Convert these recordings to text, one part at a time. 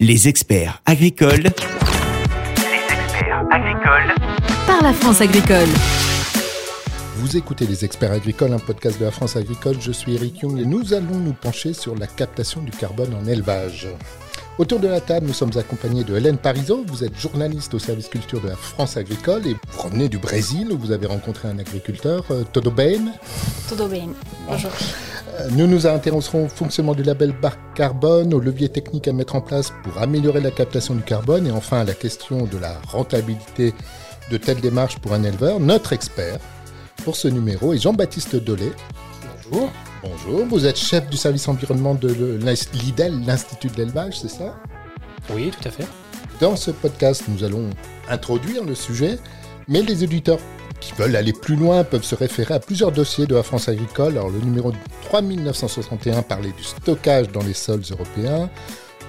Les experts agricoles. Les experts agricoles. par la France agricole. Vous écoutez Les Experts Agricoles, un podcast de la France agricole. Je suis Eric Young et nous allons nous pencher sur la captation du carbone en élevage. Autour de la table, nous sommes accompagnés de Hélène Parizeau. Vous êtes journaliste au service culture de la France agricole et vous revenez du Brésil où vous avez rencontré un agriculteur, euh, Todo Bem. Tudo bem. Bonjour. Nous nous intéresserons au fonctionnement du label bar carbone, aux leviers techniques à mettre en place pour améliorer la captation du carbone et enfin à la question de la rentabilité de telles démarches pour un éleveur. Notre expert pour ce numéro est Jean-Baptiste Dolé. Bonjour. Bonjour, vous êtes chef du service environnement de l'IDEL, l'Institut de l'élevage, c'est ça? Oui, tout à fait. Dans ce podcast, nous allons introduire le sujet, mais les auditeurs qui veulent aller plus loin peuvent se référer à plusieurs dossiers de la France agricole. Alors le numéro 3961 parlait du stockage dans les sols européens.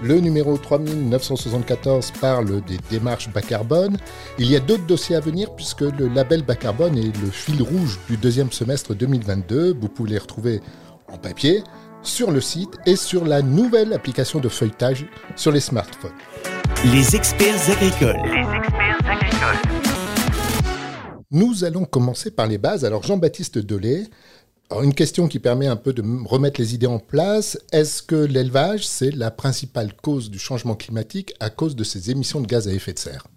Le numéro 3974 parle des démarches bas carbone. Il y a d'autres dossiers à venir puisque le label bas carbone est le fil rouge du deuxième semestre 2022. Vous pouvez les retrouver en papier, sur le site et sur la nouvelle application de feuilletage sur les smartphones. Les experts agricoles. Les experts agricoles. Nous allons commencer par les bases. Alors Jean-Baptiste Delay, une question qui permet un peu de remettre les idées en place. Est-ce que l'élevage, c'est la principale cause du changement climatique à cause de ses émissions de gaz à effet de serre?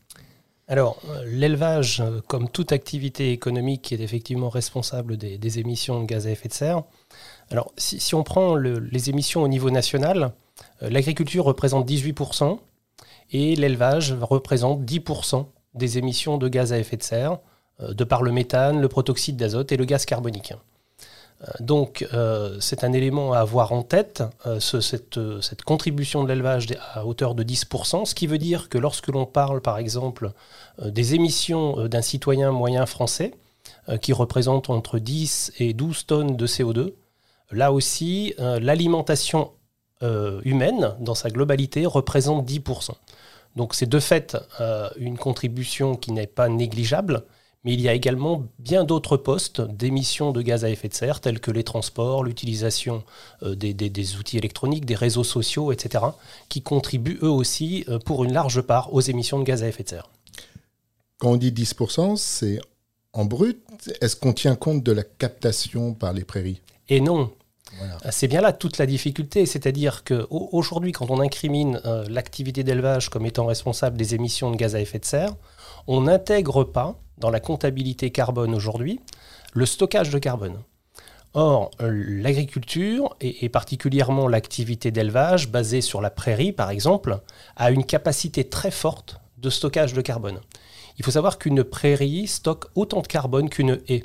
Alors, euh, l'élevage, euh, comme toute activité économique, est effectivement responsable des, émissions de gaz à effet de serre. Alors, si, on prend le- les émissions au niveau national, euh, l'agriculture représente 18% et l'élevage représente 10% des émissions de gaz à effet de serre, de par le méthane, le protoxyde d'azote et le gaz carbonique. Euh, Donc, euh, c'est un élément à avoir en tête, euh, ce- cette, euh, cette contribution de l'élevage à hauteur de 10%, ce qui veut dire que lorsque l'on parle, par exemple, euh, des émissions euh, d'un citoyen moyen français, euh, qui représentent entre 10 et 12 tonnes de CO2, là aussi, euh, l'alimentation euh, humaine, dans sa globalité, représente 10%. Donc c'est de fait euh, une contribution qui n'est pas négligeable, mais il y a également bien d'autres postes d'émissions de gaz à effet de serre, tels que les transports, l'utilisation euh, des, des- des outils électroniques, des réseaux sociaux, etc., qui contribuent eux aussi euh, pour une large part aux émissions de gaz à effet de serre. Quand on dit 10%, c'est en brut. Est-ce qu'on tient compte de la captation par les prairies? Et non, Voilà. C'est bien là toute la difficulté, c'est-à-dire qu'aujourd'hui, quand on incrimine euh, l'activité d'élevage comme étant responsable des émissions de gaz à effet de serre, on n'intègre pas dans la comptabilité carbone aujourd'hui le stockage de carbone. Or, l'agriculture, et particulièrement l'activité d'élevage basée sur la prairie, par exemple, a une capacité très forte de stockage de carbone. Il faut savoir qu'une prairie stocke autant de carbone qu'une haie.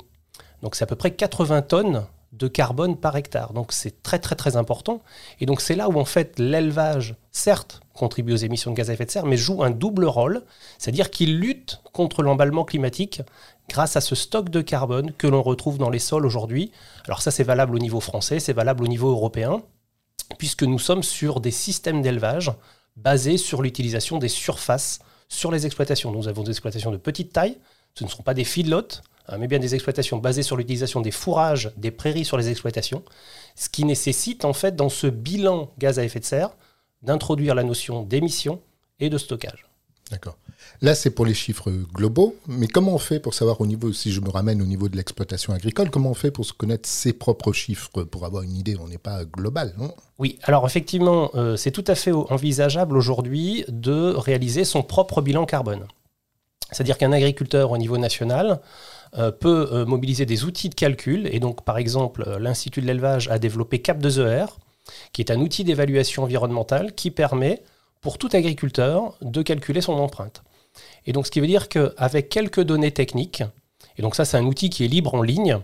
Donc c'est à peu près 80 tonnes de carbone par hectare. Donc c'est très très très important. Et donc c'est là où en fait l'élevage, certes, contribue aux émissions de gaz à effet de serre, mais joue un double rôle, c'est-à-dire qu'il lutte contre l'emballement climatique grâce à ce stock de carbone que l'on retrouve dans les sols aujourd'hui. Alors ça c'est valable au niveau français, c'est valable au niveau européen, puisque nous sommes sur des systèmes d'élevage basés sur l'utilisation des surfaces sur les exploitations. Nous avons des exploitations de petite taille, ce ne sont pas des feedlots, mais bien des exploitations basées sur l'utilisation des fourrages, des prairies sur les exploitations, ce qui nécessite en fait dans ce bilan gaz à effet de serre d'introduire la notion d'émission et de stockage. D'accord. Là, c'est pour les chiffres globaux, mais comment on fait pour savoir au niveau, si je me ramène au niveau de l'exploitation agricole, comment on fait pour se connaître ses propres chiffres, pour avoir une idée? On n'est pas global, non? Oui, alors effectivement, euh, c'est tout à fait envisageable aujourd'hui de réaliser son propre bilan carbone. C'est-à-dire qu'un agriculteur au niveau national peut euh, mobiliser des outils de calcul, et donc par exemple euh, l'Institut de l'élevage a développé CAP2ER, qui est un outil d'évaluation environnementale qui permet pour tout agriculteur de calculer son empreinte. Et donc ce qui veut dire qu'avec quelques données techniques, et donc ça c'est un outil qui est libre en ligne,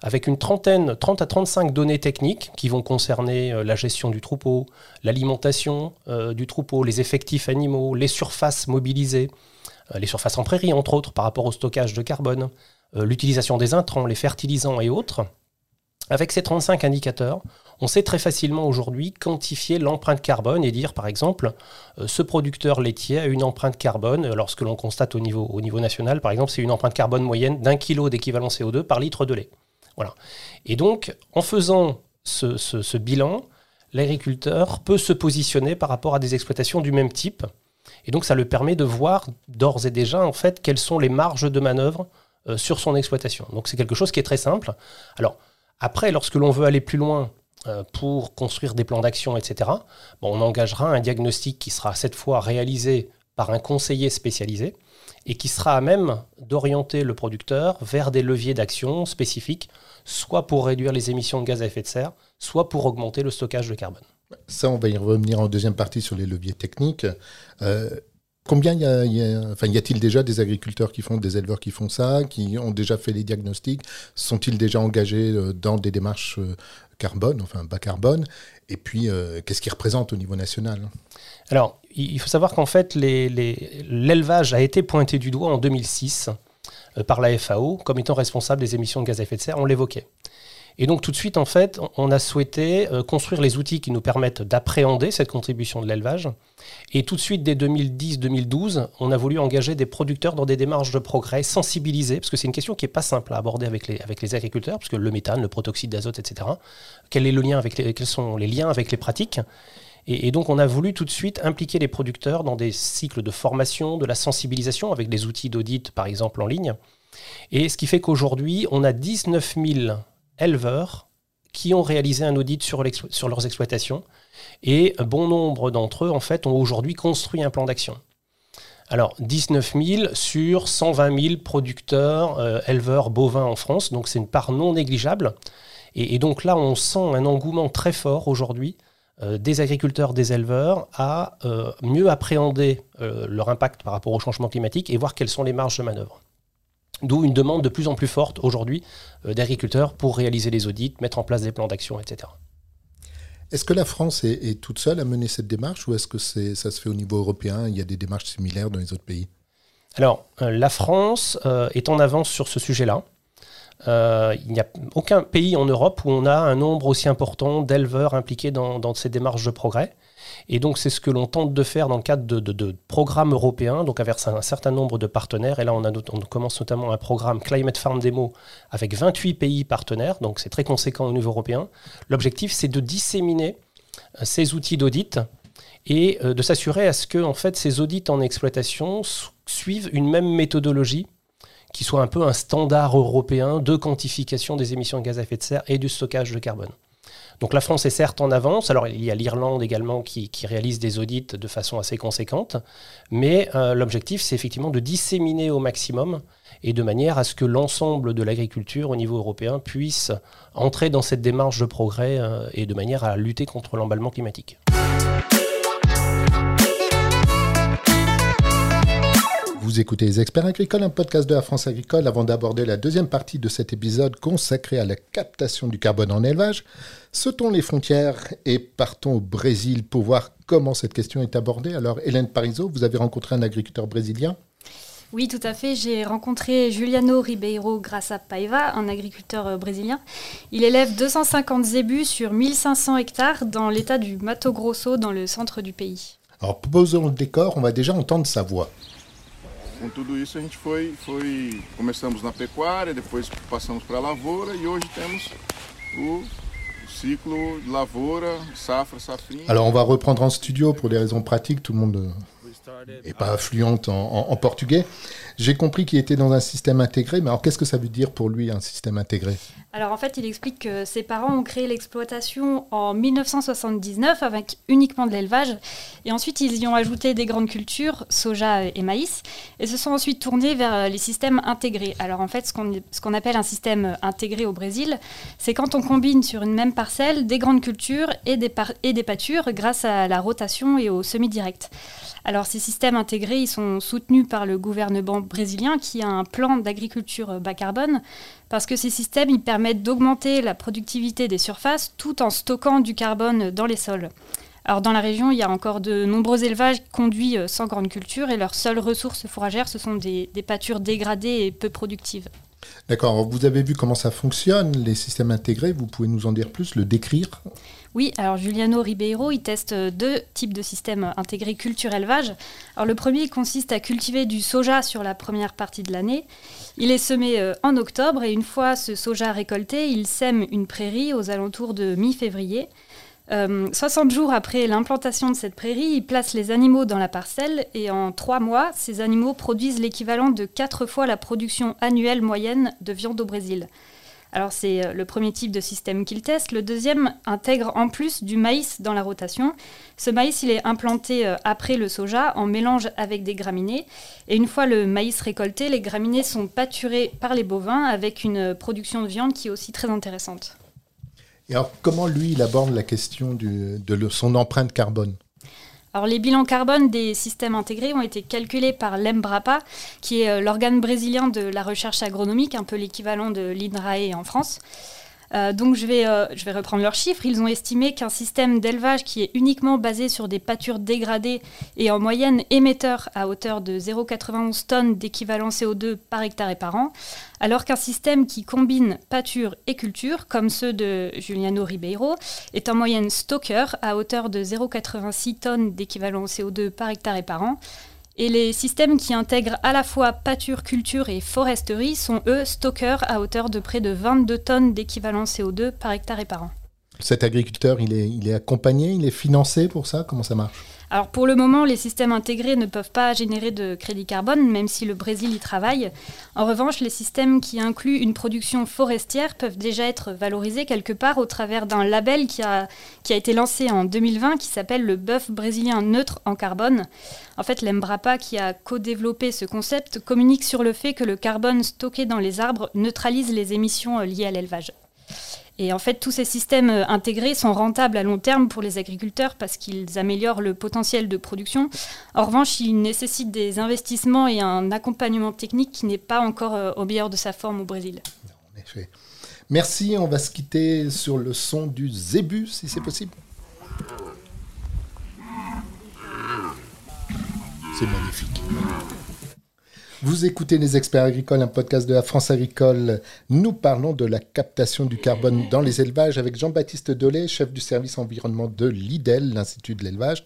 avec une trentaine, 30 à 35 données techniques qui vont concerner euh, la gestion du troupeau, l'alimentation euh, du troupeau, les effectifs animaux, les surfaces mobilisées, euh, les surfaces en prairie entre autres par rapport au stockage de carbone, euh, l'utilisation des intrants, les fertilisants et autres. Avec ces 35 indicateurs, on sait très facilement aujourd'hui quantifier l'empreinte carbone et dire, par exemple, euh, ce producteur laitier a une empreinte carbone, euh, lorsque l'on constate au niveau, au niveau national, par exemple, c'est une empreinte carbone moyenne d'un kilo d'équivalent CO2 par litre de lait. Voilà. Et donc, en faisant ce, ce- bilan, l'agriculteur peut se positionner par rapport à des exploitations du même type. Et donc ça le permet de voir d'ores et déjà en fait quelles sont les marges de manœuvre euh, sur son exploitation. Donc c'est quelque chose qui est très simple. Alors après, lorsque l'on veut aller plus loin euh, pour construire des plans d'action, etc., on engagera un diagnostic qui sera cette fois réalisé par un conseiller spécialisé et qui sera à même d'orienter le producteur vers des leviers d'action spécifiques, soit pour réduire les émissions de gaz à effet de serre, soit pour augmenter le stockage de carbone. Ça, on va y revenir en deuxième partie sur les leviers techniques. Euh, combien y, a-t-il déjà des agriculteurs qui font, des éleveurs qui font ça, qui ont déjà fait les diagnostics? Sont-ils déjà engagés euh, dans des démarches euh, carbone, enfin bas carbone? Et puis, euh, qu'est-ce qu'ils représentent au niveau national? Alors, il faut savoir qu'en fait, l'élevage a été pointé du doigt en 2006 euh, par la FAO comme étant responsable des émissions de gaz à effet de serre, on l'évoquait. Et donc tout de suite, en fait, on- a souhaité euh, construire les outils qui nous permettent d'appréhender cette contribution de l'élevage. Et tout de suite, dès 2010-2012, on a voulu engager des producteurs dans des démarches de progrès, sensibiliser, parce que c'est une question qui n'est pas simple à aborder avec les, avec les agriculteurs, parce que le méthane, le protoxyde d'azote, etc. Quel est le lien avec quels sont les liens avec les pratiques et donc, on a voulu tout de suite impliquer les producteurs dans des cycles de formation, de la sensibilisation avec des outils d'audit, par exemple, en ligne. Et ce qui fait qu'aujourd'hui, on a 19 000 éleveurs qui ont réalisé un audit sur, leurs exploitations. Et bon nombre d'entre eux, en fait, ont aujourd'hui construit un plan d'action. Alors, 19 000 sur 120 000 producteurs, euh, éleveurs bovins en France. Donc, c'est une part non négligeable. Et, donc là, on sent un engouement très fort aujourd'hui euh, des agriculteurs, des éleveurs à euh, mieux appréhender leur impact par rapport au changement climatique et voir quelles sont les marges de manœuvre. D'où une demande de plus en plus forte aujourd'hui euh, d'agriculteurs pour réaliser les audits, mettre en place des plans d'action, etc. Est-ce que la France est, est toute seule à mener cette démarche ou est-ce que ça se fait au niveau européen Il y a des démarches similaires dans les autres pays? Alors, euh, la France euh, est en avance sur ce sujet-là. Il n'y a aucun pays en Europe où on a un nombre aussi important d'éleveurs impliqués dans, dans ces démarches de progrès. Et donc, c'est ce que l'on tente de faire dans le cadre de, programmes européens, donc avec un certain nombre de partenaires. Et là, on, on commence notamment un programme Climate Farm Demo avec 28 pays partenaires, donc c'est très conséquent au niveau européen. L'objectif, c'est de disséminer euh, ces outils d'audit et euh, de s'assurer à ce que en fait, ces audits en exploitation su- suivent une même méthodologie qui soit un peu un standard européen de quantification des émissions de gaz à effet de serre et du stockage de carbone. Donc la France est certes en avance, alors il y a l'Irlande également qui, réalise des audits de façon assez conséquente, mais euh, l'objectif c'est effectivement de disséminer au maximum et de manière à ce que l'ensemble de l'agriculture au niveau européen puisse entrer dans cette démarche de progrès euh, et de manière à lutter contre l'emballement climatique. Vous écoutez Les Experts Agricoles, un podcast de la France Agricole. Avant d'aborder la deuxième partie de cet épisode consacré à la captation du carbone en élevage, sautons les frontières et partons au Brésil pour voir comment cette question est abordée. Alors, Hélène Parizeau, vous avez rencontré un agriculteur brésilien? Oui, tout à fait. J'ai rencontré Juliano Ribeiro Graça Paiva, un agriculteur euh, brésilien. Il élève 250 zébus sur 1500 hectares dans l'état du Mato Grosso, dans le centre du pays. Alors, posons le décor, on va déjà entendre sa voix. Com tudo isso a gente foi, foi começamos na pecuária, depois passamos para a lavoura e hoje temos o ciclo de lavoura, safra, safrinha. Alors, on va reprendre en studio pour des raisons pratiques. Tout le monde n'est pas fluente en, portugais. J'ai compris qu'il était dans un système intégré, mais alors qu'est-ce que ça veut dire pour lui un système intégré? Alors en fait, il explique que ses parents ont créé l'exploitation en 1979 avec uniquement de l'élevage. Et ensuite, ils y ont ajouté des grandes cultures, soja et maïs, et se sont ensuite tournés vers euh, les systèmes intégrés. Alors en fait, ce qu'on qu'on appelle un système intégré au Brésil, c'est quand on combine sur une même parcelle des grandes cultures et des, et des pâtures grâce à la rotation et au semi-direct. Alors ces systèmes intégrés, sont soutenus par le gouvernement brésilien qui a un plan d'agriculture bas carbone parce que ces systèmes permettent d'augmenter la productivité des surfaces tout en stockant du carbone dans les sols. Alors dans la région, il y a encore de nombreux élevages conduits euh, sans grande culture et leurs seules ressources fourragères, ce sont des pâtures dégradées et peu productives. D'accord, vous avez vu comment ça fonctionne, les systèmes intégrés, vous pouvez nous en dire plus, le décrire? Oui, alors Juliano Ribeiro, il teste deux types de systèmes intégrés culture-élevage. Alors le premier consiste à cultiver du soja sur la première partie de l'année. Il est semé euh, en octobre et une fois ce soja récolté, il sème une prairie aux alentours de mi-février. Euh, 60 jours après l'implantation de cette prairie, ils placent les animaux dans la parcelle et en 3 mois, ces animaux produisent l'équivalent de 4 fois la production annuelle moyenne de viande au Brésil. Alors c'est euh, le premier type de système qu'ils testent. Le deuxième intègre en plus du maïs dans la rotation. Ce maïs, il est implanté euh, après le soja en mélange avec des graminées. Et une fois le maïs récolté, les graminées sont pâturées par les bovins avec une production de viande qui est aussi très intéressante. Et alors, comment lui, il aborde la question de son empreinte carbone? Alors, les bilans carbone des systèmes intégrés ont été calculés par l'EMBRAPA, qui est euh, l'organe brésilien de la recherche agronomique, un peu l'équivalent de l'INRAE en France. Euh, donc je vais, euh, je vais reprendre leurs chiffres. Ils ont estimé qu'un système d'élevage qui est uniquement basé sur des pâtures dégradées et en moyenne émetteur à hauteur de 0,91 tonnes d'équivalent CO2 par hectare et par an, alors qu'un système qui combine pâture et culture, comme ceux de Juliano Ribeiro, est en moyenne stocker à hauteur de 0,86 tonnes d'équivalent CO2 par hectare et par an. Et les systèmes qui intègrent à la fois pâture, culture et foresterie sont eux stockers à hauteur de près de 22 tonnes d'équivalent CO2 par hectare et par an. Cet agriculteur, il est, il est accompagné, il est financé pour ça? Comment ça marche? Alors pour le moment, les systèmes intégrés ne peuvent pas générer de crédit carbone, même si le Brésil y travaille. En revanche, les systèmes qui incluent une production forestière peuvent déjà être valorisés quelque part au travers d'un label qui a, qui a été lancé en 2020 qui s'appelle le bœuf brésilien neutre en carbone. En fait, l'Embrapa, qui a co-développé ce concept, communique sur le fait que le carbone stocké dans les arbres neutralise les émissions euh, liées à l'élevage. Et en fait, tous ces systèmes euh, intégrés sont rentables à long terme pour les agriculteurs parce qu'ils améliorent le potentiel de production. En revanche, ils nécessitent des investissements et un accompagnement technique qui n'est pas encore euh, au meilleur de sa forme au Brésil. Merci, on va se quitter sur le son du zébu, si c'est possible. C'est magnifique. Vous écoutez Les Experts Agricoles, un podcast de la France Agricole. Nous parlons de la captation du carbone dans les élevages avec Jean-Baptiste Dolé, chef du service environnement de l'IDEL, l'Institut de l'élevage.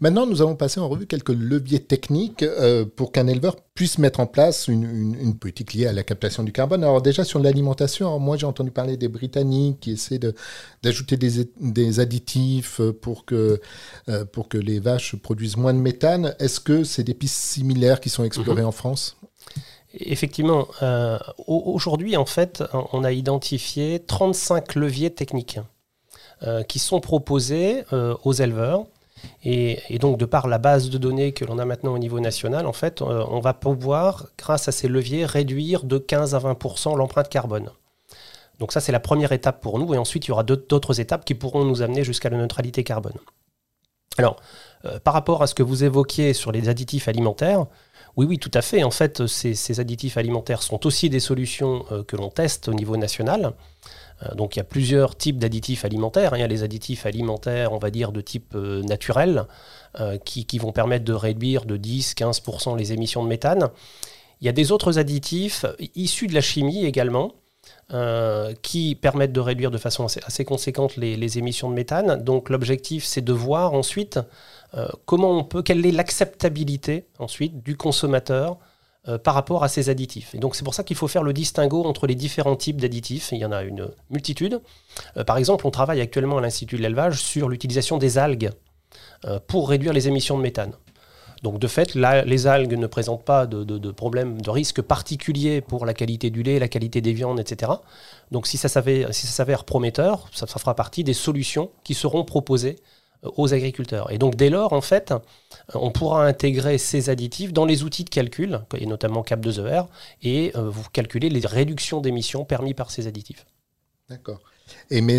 Maintenant, nous allons passer en revue quelques leviers techniques euh, pour qu'un éleveur puisse mettre en place une, une- une politique liée à la captation du carbone. Alors déjà sur l'alimentation, moi j'ai entendu parler des Britanniques qui essaient de- d'ajouter des, des additifs pour que, euh, pour que les vaches produisent moins de méthane. Est-ce que c'est des pistes similaires qui sont explorées en France? Effectivement, euh, au- aujourd'hui, en fait, on a identifié 35 leviers techniques qui sont proposés aux éleveurs. Et, donc, de par la base de données que l'on a maintenant au niveau national, en fait, euh, on va pouvoir, grâce à ces leviers, réduire de 15 à 20% l'empreinte carbone. Donc ça, c'est la première étape pour nous. Et ensuite, il y aura d'autres- étapes qui pourront nous amener jusqu'à la neutralité carbone. Alors, euh, par rapport à ce que vous évoquiez sur les additifs alimentaires, oui, oui, tout à fait. En fait, ces, ces additifs alimentaires sont aussi des solutions euh, que l'on teste au niveau national. Euh, donc, il y a plusieurs types d'additifs alimentaires. hein. Il y a les additifs alimentaires, on va dire, de type euh, naturel, euh, qui, vont permettre de réduire de 10-15% les émissions de méthane. Il y a des autres additifs issus de la chimie également, qui permettent de réduire de façon assez, conséquente les, émissions de méthane. Donc l'objectif, c'est de voir ensuite comment on peut, quelle est l'acceptabilité ensuite du consommateur euh, par rapport à ces additifs. Et donc c'est pour ça qu'il faut faire le distinguo entre les différents types d'additifs. Il y en a une multitude. Euh, par exemple, on travaille actuellement à l'Institut de l'élevage sur l'utilisation des algues euh, pour réduire les émissions de méthane. Donc de fait, les algues ne présentent pas de, de, de problème, de risque particulier pour la qualité du lait, la qualité des viandes, etc. Donc si ça s'avère, si ça s'avère prometteur, ça, fera partie des solutions qui seront proposées aux agriculteurs. Et donc dès lors, en fait, euh, on pourra intégrer ces additifs dans les outils de calcul, et notamment Cap2ER, et euh, vous calculer les réductions d'émissions permis par ces additifs. D'accord. Et mais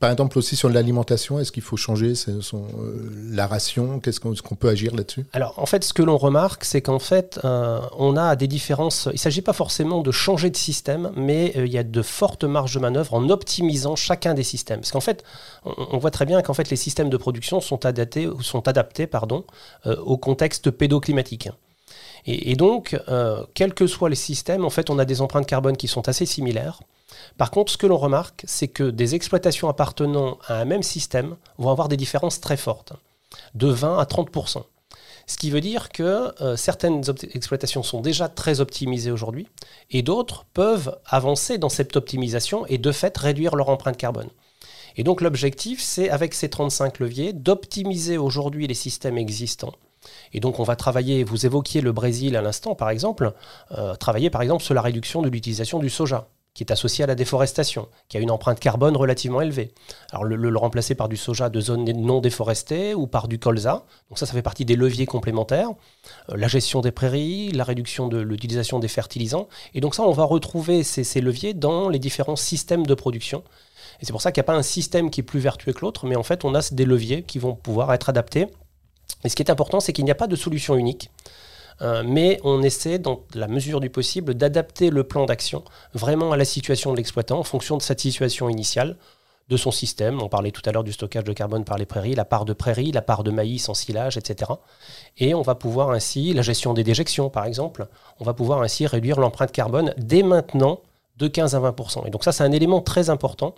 par exemple aussi sur l'alimentation, est-ce qu'il faut changer euh, la ration? Qu'est-ce qu'on peut agir là-dessus? Alors, en fait, ce que l'on remarque, c'est qu'en fait, euh, on a des différences. Il ne s'agit pas forcément de changer de système, mais euh, il y a de fortes marges de manœuvre en optimisant chacun des systèmes. Parce qu'en fait, on, voit très bien qu'en fait, les systèmes de production sont adaptés, sont adaptés pardon, au contexte pédoclimatique. Et, et donc, quels que soient les systèmes, en fait, on a des empreintes carbone qui sont assez similaires. Par contre, ce que l'on remarque, c'est que des exploitations appartenant à un même système vont avoir des différences très fortes, de 20 à 30% ce qui veut dire que euh, certaines exploitations sont déjà très optimisées aujourd'hui et d'autres peuvent avancer dans cette optimisation et de fait réduire leur empreinte carbone. Et donc l'objectif, c'est avec ces 35 leviers d'optimiser aujourd'hui les systèmes existants. Et donc on va travailler, vous évoquiez le Brésil à l'instant par exemple, euh, travailler par exemple sur la réduction de l'utilisation du soja qui est associé à la déforestation, qui a une empreinte carbone relativement élevée. Alors le, le remplacer par du soja de zones non déforestées ou par du colza, donc ça ça fait partie des leviers complémentaires, Euh, la gestion des prairies, la réduction de l'utilisation des fertilisants, et donc ça on va retrouver ces, ces leviers dans les différents systèmes de production. Et c'est pour ça qu'il n'y a pas un système qui est plus vertueux que l'autre, mais en fait on a des leviers qui vont pouvoir être adaptés. Et ce qui est important, c'est qu'il n'y a pas de solution unique. Euh, mais on essaie, dans la mesure du possible, d'adapter le plan d'action vraiment à la situation de l'exploitant en fonction de cette situation initiale, de son système. On parlait tout à l'heure du stockage de carbone par les prairies, la part de prairies, la part de maïs en silage, etc. Et on va pouvoir ainsi, la gestion des déjections par exemple, on va pouvoir ainsi réduire l'empreinte carbone dès maintenant de 15 à 20 Et donc ça, c'est un élément très important.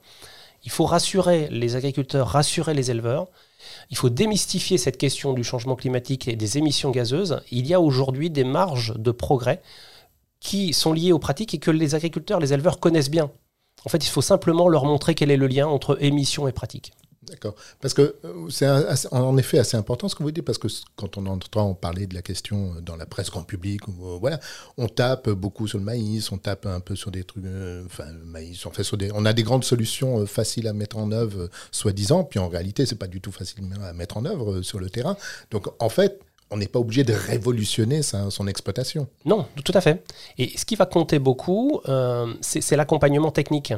Il faut rassurer les agriculteurs, rassurer les éleveurs. Il faut démystifier cette question du changement climatique et des émissions gazeuses. Il y a aujourd'hui des marges de progrès qui sont liées aux pratiques et que les agriculteurs, les éleveurs connaissent bien. En fait, il faut simplement leur montrer quel est le lien entre émissions et pratiques. D'accord. Parce que euh, c'est en effet assez important ce que vous dites, parce que quand on entend parler de la question dans la presse grand public, euh, on tape beaucoup sur le maïs, on tape un peu sur des trucs, euh, enfin maïs, on fait on a des grandes solutions euh, faciles à mettre en œuvre, euh, soi-disant, puis en réalité c'est pas du tout facile à mettre en œuvre euh, sur le terrain. Donc en fait, on n'est pas obligé de révolutionner son exploitation. Non, tout à fait. Et ce qui va compter beaucoup, euh, c'est l'accompagnement technique.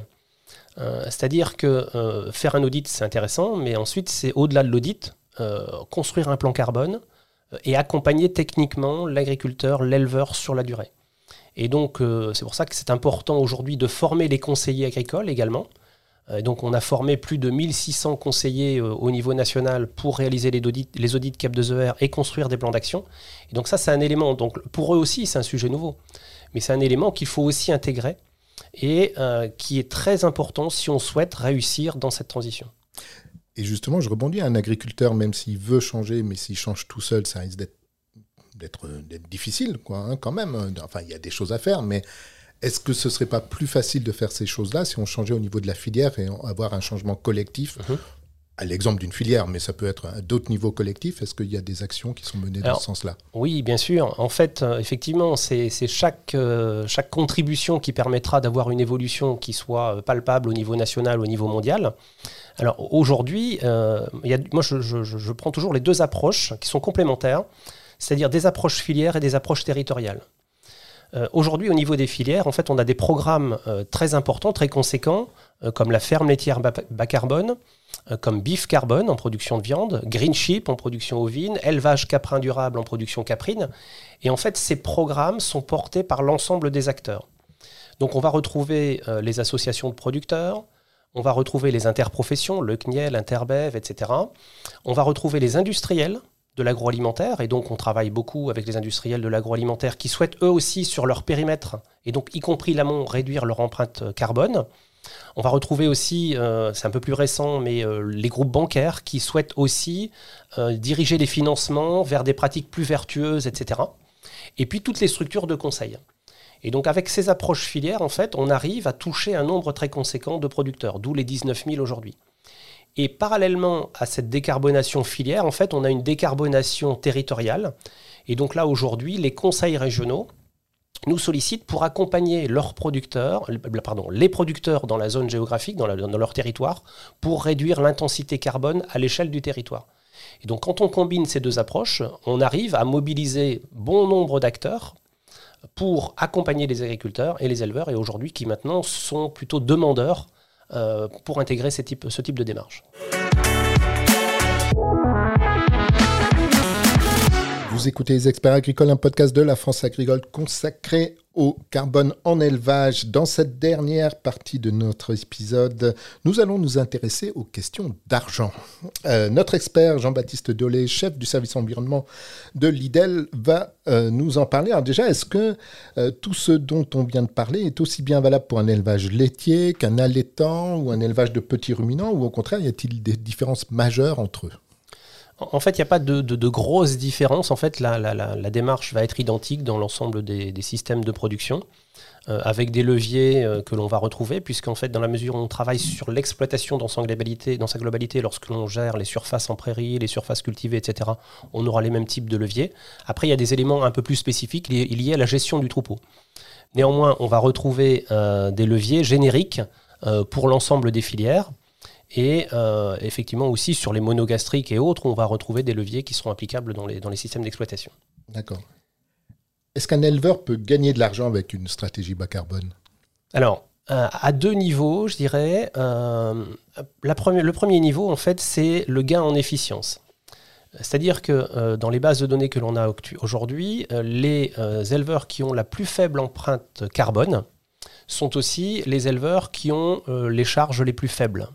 Euh, C'est-à-dire que euh, faire un audit, c'est intéressant, mais ensuite, c'est au-delà de l'audit, euh, construire un plan carbone et accompagner techniquement l'agriculteur, l'éleveur sur la durée. Et donc, c'est pour ça que c'est important aujourd'hui de former les conseillers agricoles également. Donc, on a formé plus de 1600 conseillers au niveau national pour réaliser les audits, les audits CAP 2ER et construire des plans d'action. Et donc, ça, c'est un élément. Pour eux aussi, c'est un sujet nouveau. Mais c'est un élément qu'il faut aussi intégrer et euh, qui est très important si on souhaite réussir dans cette transition. Et justement, je rebondis, un agriculteur, même s'il veut changer, mais s'il change tout seul, ça risque d'être d'être d'être difficile, quoi, hein, quand même. Enfin, il y a des choses à faire, mais est-ce que ce serait pas plus facile de faire ces choses-là si on changeait au niveau de la filière et avoir un changement collectif Mhm. À l'exemple d'une filière, mais ça peut être à d'autres niveaux collectifs. Est-ce qu'il y a des actions qui sont menées dans ce sens-là? Oui, bien sûr. En fait, euh, effectivement, c'est chaque, euh, chaque contribution qui permettra d'avoir une évolution qui soit euh, palpable au niveau national, au niveau mondial. Alors aujourd'hui, euh, moi je, je- je- je prends toujours les deux approches qui sont complémentaires, c'est-à-dire des approches filières et des approches territoriales. Euh, Aujourd'hui, au niveau des filières, en fait, on a des programmes très importants, très conséquents, comme la ferme laitière bas, bas carbone, comme Beef Carbone en production de viande, Green Sheep en production ovine, élevage caprin durable en production caprine. Et en fait, ces programmes sont portés par l'ensemble des acteurs. Donc, on va retrouver euh, les associations de producteurs, on va retrouver les interprofessions, le CNIEL, Interbev, etc. On va retrouver les industriels de l'agroalimentaire, et donc on travaille beaucoup avec les industriels de l'agroalimentaire qui souhaitent eux aussi sur leur périmètre, et donc y compris l'amont, réduire leur empreinte euh, carbone. On va retrouver aussi, euh, c'est un peu plus récent, mais euh, les groupes bancaires qui souhaitent aussi euh, diriger les financements vers des pratiques plus vertueuses, etc. Et puis toutes les structures de conseil. Et donc avec ces approches filières, en fait, on arrive à toucher un nombre très conséquent de producteurs, d'où les 19 000 aujourd'hui. Et parallèlement à cette décarbonation filière, en fait, on a une décarbonation territoriale. Et donc là, aujourd'hui, les conseils régionaux nous sollicitent pour accompagner leurs producteurs, les producteurs dans la zone géographique, dans, leur territoire, pour réduire l'intensité carbone à l'échelle du territoire. Et donc, quand on combine ces deux approches, on arrive à mobiliser bon nombre d'acteurs pour accompagner les agriculteurs et les éleveurs, et aujourd'hui qui maintenant sont plutôt demandeurs euh, pour intégrer ce type de démarche. Vous écoutez Les Experts Agricoles, un podcast de la France Agricole consacré au carbone en élevage. Dans cette dernière partie de notre épisode, nous allons nous intéresser aux questions d'argent. Euh, notre expert Jean-Baptiste Dolé, chef du service environnement de l'IDEL, va euh, nous en parler. Alors déjà, est-ce que euh, tout ce dont on vient de parler est aussi bien valable pour un élevage laitier qu'un allaitant ou un élevage de petits ruminants ou au contraire, y a-t-il des différences majeures entre eux? En fait, il n'y a pas de, grosses différences. En fait, la, démarche va être identique dans l'ensemble des, systèmes de production, euh, avec des leviers euh, que l'on va retrouver, puisqu'en fait, dans la mesure où on travaille sur l'exploitation dans, sa globalité- lorsque l'on gère les surfaces en prairie, les surfaces cultivées, etc., on aura les mêmes types de leviers. Après, il y a des éléments un peu plus spécifiques liés, à la gestion du troupeau. Néanmoins, on va retrouver euh, des leviers génériques pour l'ensemble des filières. Et euh, effectivement aussi sur les monogastriques et autres, on va retrouver des leviers qui seront applicables dans les, dans les systèmes d'exploitation. D'accord. Est-ce qu'un éleveur peut gagner de l'argent avec une stratégie bas carbone? Alors, euh, à deux niveaux, je dirais. Euh, la première- le premier niveau, en fait, c'est le gain en efficience. C'est-à-dire que euh, dans les bases de données que l'on a aujourd'hui, les éleveurs qui ont la plus faible empreinte carbone sont aussi les éleveurs qui ont les charges les plus faibles.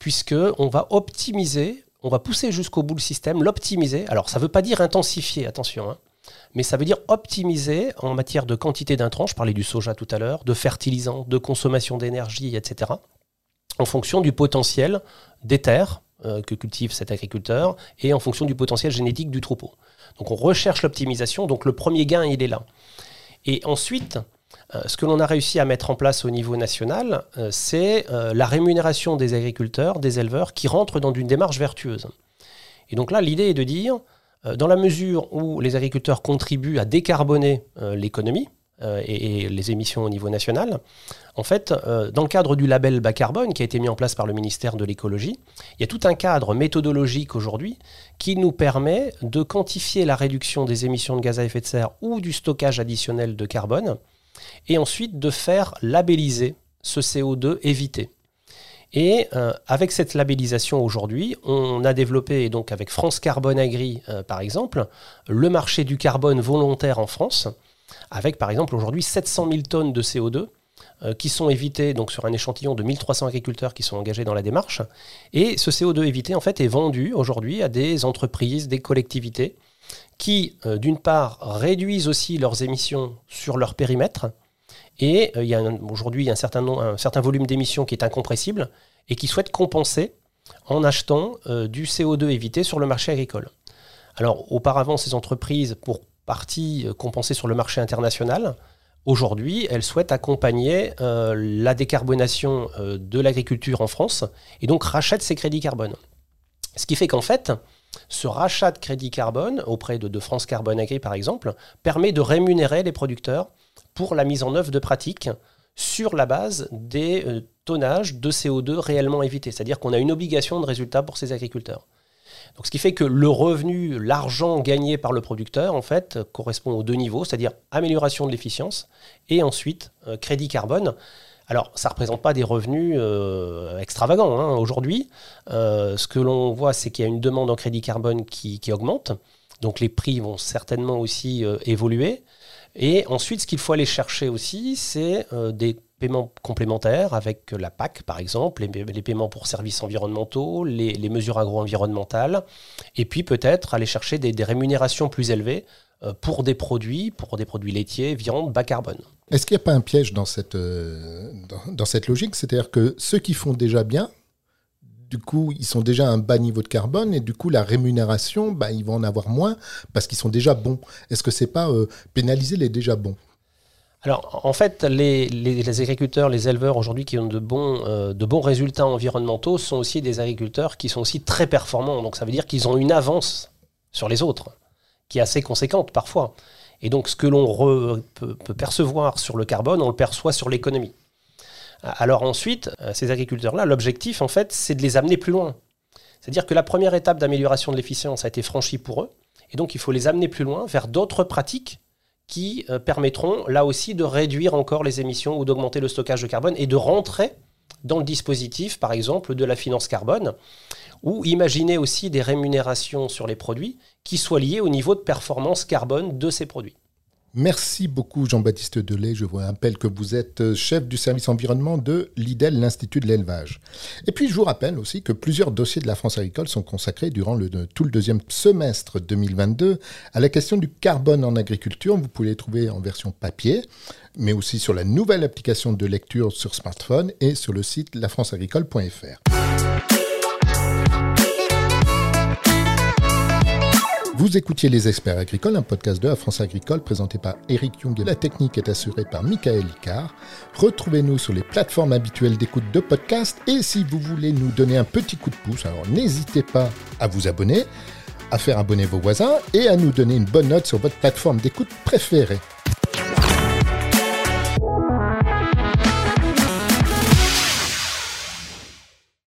Puisque on va optimiser, on va pousser jusqu'au bout le système, l'optimiser. Alors ça ne veut pas dire intensifier, attention, hein, mais ça veut dire optimiser en matière de quantité d'intrants, je parlais du soja tout à l'heure, de fertilisants, de consommation d'énergie, etc., en fonction du potentiel des terres euh, que cultive cet agriculteur et en fonction du potentiel génétique du troupeau. Donc on recherche l'optimisation, donc le premier gain, il est là. Et ensuite, ce que l'on a réussi à mettre en place au niveau national, euh, c'est euh, la rémunération des agriculteurs, des éleveurs qui rentrent dans une démarche vertueuse. Et donc là, l'idée est de dire, euh, dans la mesure où les agriculteurs contribuent à décarboner euh, l'économie euh, et, les émissions au niveau national, en fait, euh, dans le cadre du label bas carbone qui a été mis en place par le ministère de l'écologie, il y a tout un cadre méthodologique aujourd'hui qui nous permet de quantifier la réduction des émissions de gaz à effet de serre ou du stockage additionnel de carbone et ensuite de faire labelliser ce CO2 évité. Et euh, avec cette labellisation aujourd'hui, on a développé, donc avec France Carbone Agri euh, par exemple, le marché du carbone volontaire en France, avec par exemple aujourd'hui 700 000 tonnes de CO2 euh, qui sont évitées sur un échantillon de 1300 agriculteurs qui sont engagés dans la démarche. Et ce CO2 évité en fait est vendu aujourd'hui à des entreprises, des collectivités qui, euh, d'une part, réduisent aussi leurs émissions sur leur périmètre, et euh, il y a aujourd'hui un certain, volume d'émissions qui est incompressible, et qui souhaitent compenser en achetant euh, du CO2 évité sur le marché agricole. Alors, auparavant, ces entreprises, pour partie compensées sur le marché international, aujourd'hui, elles souhaitent accompagner la décarbonation de l'agriculture en France, et donc rachètent ces crédits carbone. Ce qui fait qu'en fait, ce rachat de crédit carbone auprès de, France Carbone Agri, par exemple, permet de rémunérer les producteurs pour la mise en œuvre de pratiques sur la base des euh, tonnages de CO2 réellement évités. C'est-à-dire qu'on a une obligation de résultat pour ces agriculteurs. Ce qui fait que le revenu, l'argent gagné par le producteur, en fait, correspond aux deux niveaux, c'est-à-dire amélioration de l'efficience et ensuite euh, crédit carbone. Alors, ça ne représente pas des revenus euh, extravagants. hein. Aujourd'hui, euh, ce que l'on voit, c'est qu'il y a une demande en crédit carbone qui, augmente. Donc, les prix vont certainement aussi euh, évoluer. Et ensuite, ce qu'il faut aller chercher aussi, c'est des paiements complémentaires avec la PAC, par exemple, les, paiements pour services environnementaux, les, mesures agro-environnementales, et puis peut-être aller chercher des, rémunérations plus élevées pour des produits, pour des produits laitiers, viande, bas carbone. Est-ce qu'il n'y a pas un piège dans cette, euh, dans, dans cette logique? C'est-à-dire que ceux qui font déjà bien, du coup, ils sont déjà à un bas niveau de carbone et du coup, la rémunération, bah, ils vont en avoir moins parce qu'ils sont déjà bons. Est-ce que c'est pas euh, pénaliser les déjà bons? Alors, en fait, les, les- les agriculteurs, les éleveurs aujourd'hui qui ont de bons, euh, de bons résultats environnementaux sont aussi des agriculteurs qui sont aussi très performants. Donc, ça veut dire qu'ils ont une avance sur les autres, qui est assez conséquente parfois. Et donc, ce que l'on peut percevoir sur le carbone, on le perçoit sur l'économie. Alors ensuite, euh, ces agriculteurs-là, l'objectif, en fait, c'est de les amener plus loin. C'est-à-dire que la première étape d'amélioration de l'efficience a été franchie pour eux. Et donc, il faut les amener plus loin vers d'autres pratiques qui euh, permettront là aussi de réduire encore les émissions ou d'augmenter le stockage de carbone et de rentrer dans le dispositif, par exemple, de la finance carbone, ou imaginer aussi des rémunérations sur les produits qui soient liées au niveau de performance carbone de ces produits. Merci beaucoup Jean-Baptiste Delay. Je vous rappelle que vous êtes euh, chef du service environnement de l'IDEL, l'Institut de l'élevage. Et puis je vous rappelle aussi que plusieurs dossiers de la France agricole sont consacrés durant tout le deuxième semestre 2022 à la question du carbone en agriculture. Vous pouvez les trouver en version papier, mais aussi sur la nouvelle application de lecture sur smartphone et sur le site lafranceagricole.fr. Vous écoutiez Les Experts Agricoles, un podcast de la France Agricole présenté par Eric Young et la technique est assurée par Michael Icard. Retrouvez-nous sur les plateformes habituelles d'écoute de podcast et si vous voulez nous donner un petit coup de pouce, alors n'hésitez pas à vous abonner, à faire abonner vos voisins et à nous donner une bonne note sur votre plateforme d'écoute préférée.